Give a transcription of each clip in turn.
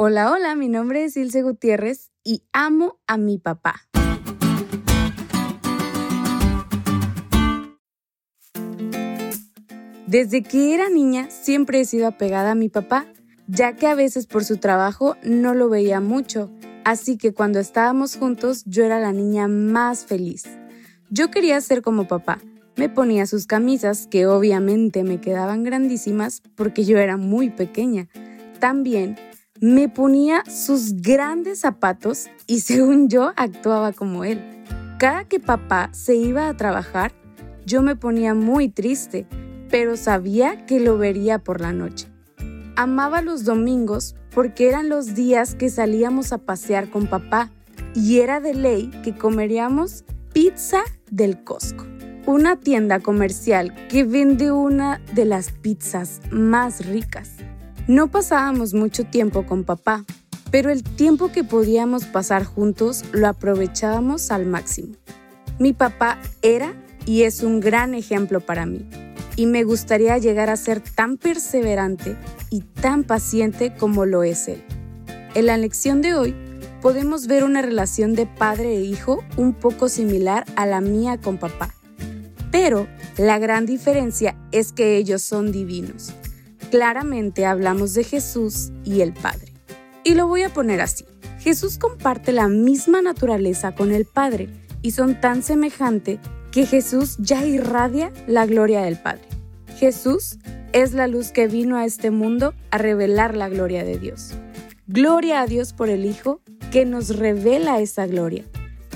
Hola, hola, mi nombre es Ilse Gutiérrez y amo a mi papá. Desde que era niña siempre he sido apegada a mi papá, ya que a veces por su trabajo no lo veía mucho, así que cuando estábamos juntos yo era la niña más feliz. Yo quería ser como papá, me ponía sus camisas, que obviamente me quedaban grandísimas porque yo era muy pequeña. También me ponía sus grandes zapatos y según yo actuaba como él. Cada que papá se iba a trabajar, yo me ponía muy triste, pero sabía que lo vería por la noche. Amaba los domingos porque eran los días que salíamos a pasear con papá y era de ley que comeríamos pizza del Costco, una tienda comercial que vende una de las pizzas más ricas. No pasábamos mucho tiempo con papá, pero el tiempo que podíamos pasar juntos lo aprovechábamos al máximo. Mi papá era y es un gran ejemplo para mí, y me gustaría llegar a ser tan perseverante y tan paciente como lo es él. En la lección de hoy podemos ver una relación de padre e hijo un poco similar a la mía con papá, pero la gran diferencia es que ellos son divinos claramente hablamos de Jesús y el Padre. Y lo voy a poner así. Jesús comparte la misma naturaleza con el Padre y son tan semejantes que Jesús ya irradia la gloria del Padre. Jesús es la luz que vino a este mundo a revelar la gloria de Dios. Gloria a Dios por el Hijo que nos revela esa gloria.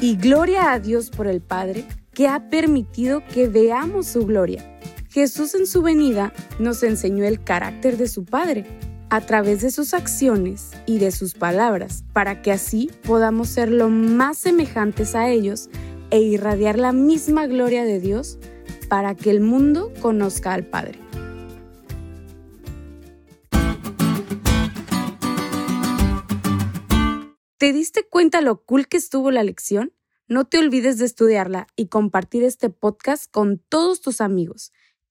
Y gloria a Dios por el Padre que ha permitido que veamos su gloria Jesús en su venida nos enseñó el carácter de su Padre a través de sus acciones y de sus palabras, para que así podamos ser lo más semejantes a ellos e irradiar la misma gloria de Dios para que el mundo conozca al Padre. ¿Te diste cuenta lo cool que estuvo la lección? No te olvides de estudiarla y compartir este podcast con todos tus amigos.